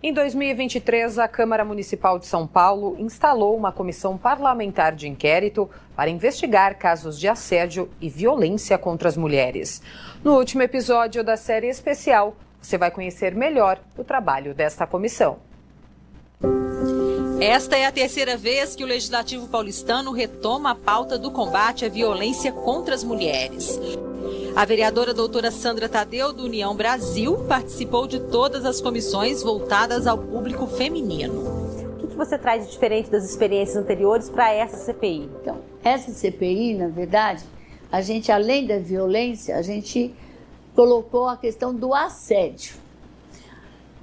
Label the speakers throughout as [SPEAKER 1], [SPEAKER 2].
[SPEAKER 1] Em 2023, a Câmara Municipal de São Paulo instalou uma comissão parlamentar de inquérito para investigar casos de assédio e violência contra as mulheres. No último episódio da série especial, você vai conhecer melhor o trabalho desta comissão.
[SPEAKER 2] Esta é a terceira vez que o Legislativo paulistano retoma a pauta do combate à violência contra as mulheres. A vereadora doutora Sandra Tadeu, do União Brasil, participou de todas as comissões voltadas ao público feminino.
[SPEAKER 3] O que você traz de diferente das experiências anteriores para essa CPI?
[SPEAKER 4] Então, essa CPI, na verdade, a gente, além da violência, a gente colocou a questão do assédio.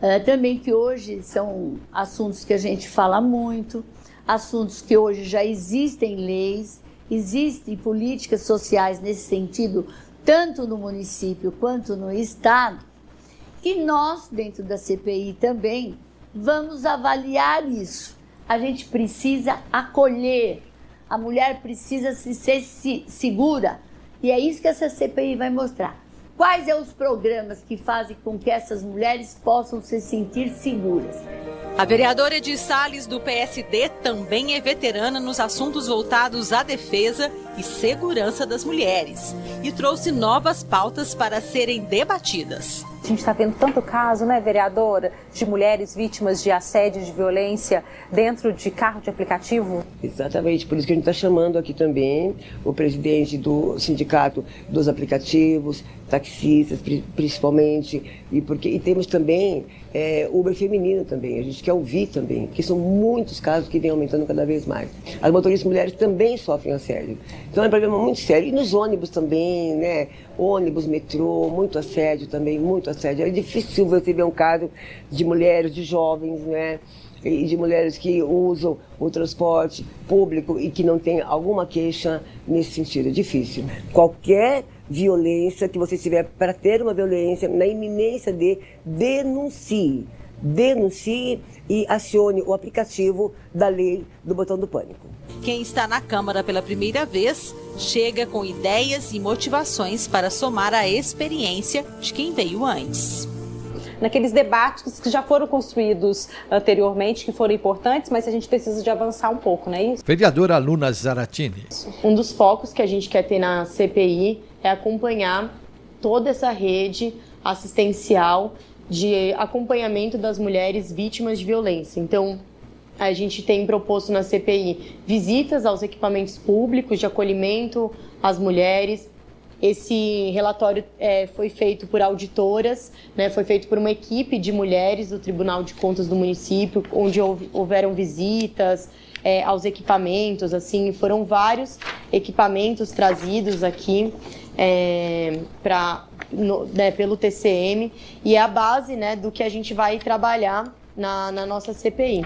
[SPEAKER 4] É, também que hoje são assuntos que a gente fala muito, assuntos que hoje já existem leis, existem políticas sociais nesse sentido tanto no município quanto no estado, e nós, dentro da CPI também, vamos avaliar isso. A gente precisa acolher, a mulher precisa se ser segura, e é isso que essa CPI vai mostrar. Quais são os programas que fazem com que essas mulheres possam se sentir seguras?
[SPEAKER 2] A vereadora Edith Salles, do PSD, também é veterana nos assuntos voltados à defesa e segurança das mulheres e trouxe novas pautas para serem debatidas.
[SPEAKER 3] A gente está vendo tanto caso, né, vereadora, de mulheres vítimas de assédio, de violência dentro de carro de aplicativo?
[SPEAKER 5] Exatamente, por isso que a gente está chamando aqui também o presidente do sindicato dos aplicativos, taxistas principalmente, e porque e temos também é, Uber feminino também, a gente quer ouvir também, porque são muitos casos que vêm aumentando cada vez mais. As motoristas mulheres também sofrem assédio, então é um problema muito sério. E nos ônibus também, né? Ônibus, metrô, muito assédio também, muito assédio. É difícil você ver um caso de mulheres, de jovens, né? E de mulheres que usam o transporte público e que não tem alguma queixa nesse sentido. É difícil. Qualquer violência que você tiver para ter uma violência, na iminência de denuncie. Denuncie e acione o aplicativo da lei do botão do pânico.
[SPEAKER 2] Quem está na Câmara pela primeira vez chega com ideias e motivações para somar a experiência de quem veio antes
[SPEAKER 3] naqueles debates que já foram construídos anteriormente, que foram importantes, mas a gente precisa de avançar um pouco, não é isso?
[SPEAKER 6] Vereadora Luna Zaratini.
[SPEAKER 7] Um dos focos que a gente quer ter na CPI é acompanhar toda essa rede assistencial de acompanhamento das mulheres vítimas de violência. Então, a gente tem proposto na CPI visitas aos equipamentos públicos de acolhimento às mulheres. Esse relatório é, foi feito por auditoras, né, foi feito por uma equipe de mulheres do Tribunal de Contas do município, onde houveram visitas é, aos equipamentos, assim, foram vários equipamentos trazidos aqui é, para né, pelo TCM e é a base né, do que a gente vai trabalhar na, na nossa CPI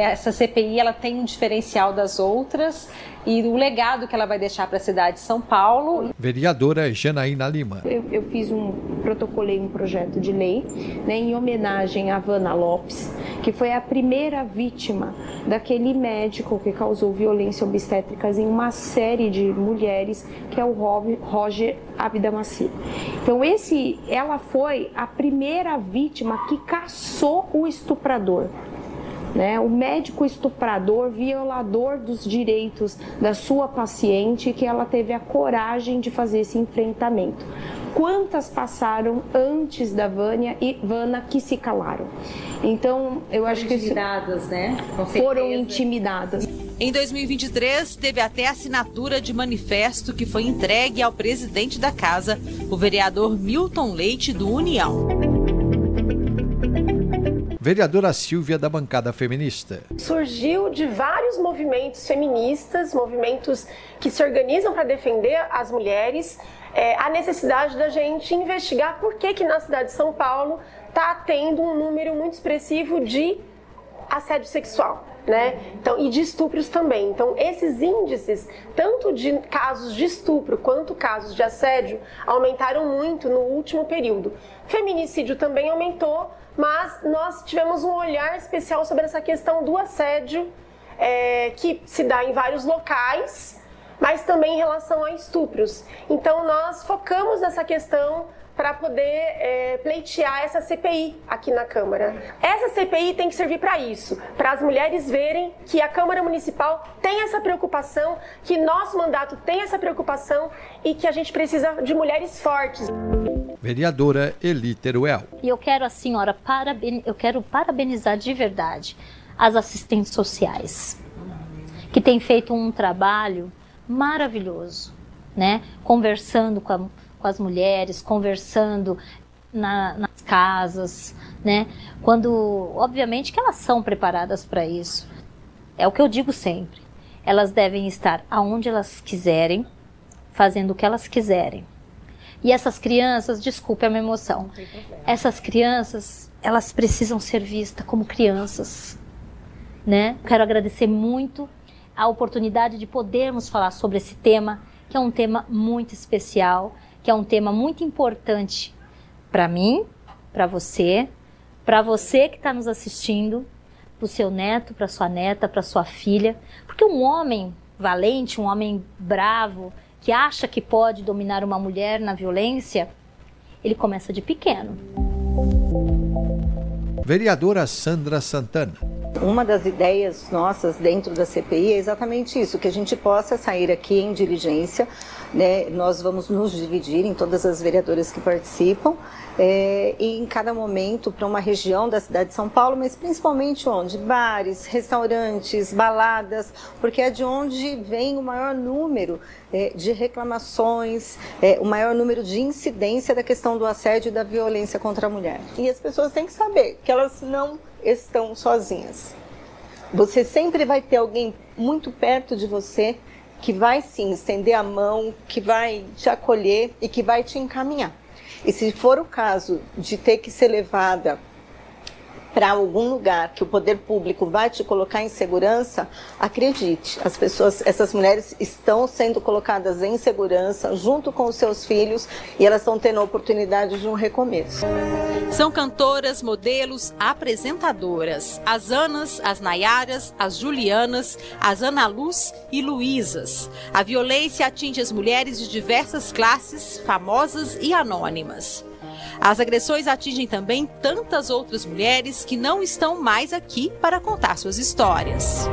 [SPEAKER 3] essa CPI ela tem um diferencial das outras e o legado que ela vai deixar para a cidade de São Paulo.
[SPEAKER 6] Vereadora Janaína Lima.
[SPEAKER 8] Eu, eu, fiz um, protocolei um projeto de lei né, em homenagem a Vana Lopes, que foi a primeira vítima daquele médico que causou violência obstétrica em uma série de mulheres, que é o Roger Abdamaci. Então esse, ela foi a primeira vítima que caçou o estuprador né? O médico estuprador, violador dos direitos da sua paciente, que ela teve a coragem de fazer esse enfrentamento. Quantas passaram antes da Vânia e Vana que se calaram? Então, eu acho que
[SPEAKER 3] intimidadas, né?
[SPEAKER 8] foram intimidadas.
[SPEAKER 2] Em 2023, teve até assinatura de manifesto que foi entregue ao presidente da casa, o vereador Milton Leite do União.
[SPEAKER 6] Vereadora Silvia da bancada feminista.
[SPEAKER 9] Surgiu de vários movimentos feministas, movimentos que se organizam para defender as mulheres, é, a necessidade da gente investigar por que, que na cidade de São Paulo está tendo um número muito expressivo de assédio sexual. Né? Então, e de estupros também. Então, esses índices, tanto de casos de estupro quanto casos de assédio, aumentaram muito no último período. Feminicídio também aumentou, mas nós tivemos um olhar especial sobre essa questão do assédio, é, que se dá em vários locais, mas também em relação a estupros. Então nós focamos nessa questão para poder é, pleitear essa CPI aqui na Câmara. Essa CPI tem que servir para isso, para as mulheres verem que a Câmara Municipal tem essa preocupação, que nosso mandato tem essa preocupação e que a gente precisa de mulheres fortes.
[SPEAKER 6] Vereadora Eli Teruel.
[SPEAKER 10] E eu quero a senhora paraben... eu quero parabenizar de verdade as assistentes sociais que têm feito um trabalho maravilhoso, né? Conversando com a com as mulheres, conversando na, nas casas, né? Quando, obviamente, que elas são preparadas para isso. É o que eu digo sempre. Elas devem estar aonde elas quiserem, fazendo o que elas quiserem. E essas crianças, desculpe a minha emoção, essas crianças, elas precisam ser vistas como crianças, né? Quero agradecer muito a oportunidade de podermos falar sobre esse tema, que é um tema muito especial que é um tema muito importante para mim, para você, para você que está nos assistindo, para o seu neto, para sua neta, para sua filha, porque um homem valente, um homem bravo, que acha que pode dominar uma mulher na violência, ele começa de pequeno.
[SPEAKER 6] Vereadora Sandra Santana.
[SPEAKER 11] Uma das ideias nossas dentro da CPI é exatamente isso, que a gente possa sair aqui em diligência né? Nós vamos nos dividir em todas as vereadoras que participam é, e em cada momento para uma região da cidade de São Paulo, mas principalmente onde? Bares, restaurantes, baladas, porque é de onde vem o maior número é, de reclamações, é, o maior número de incidência da questão do assédio e da violência contra a mulher. E as pessoas têm que saber que elas não estão sozinhas. Você sempre vai ter alguém muito perto de você que vai sim estender a mão, que vai te acolher e que vai te encaminhar. E se for o caso de ter que ser levada para algum lugar que o poder público vai te colocar em segurança, acredite, as pessoas, essas mulheres estão sendo colocadas em segurança junto com os seus filhos e elas estão tendo a oportunidade de um recomeço.
[SPEAKER 2] São cantoras, modelos, apresentadoras. As Anas, as Nayaras, as Julianas, as Ana Luz e Luísas. A violência atinge as mulheres de diversas classes, famosas e anônimas. As agressões atingem também tantas outras mulheres que não estão mais aqui para contar suas histórias.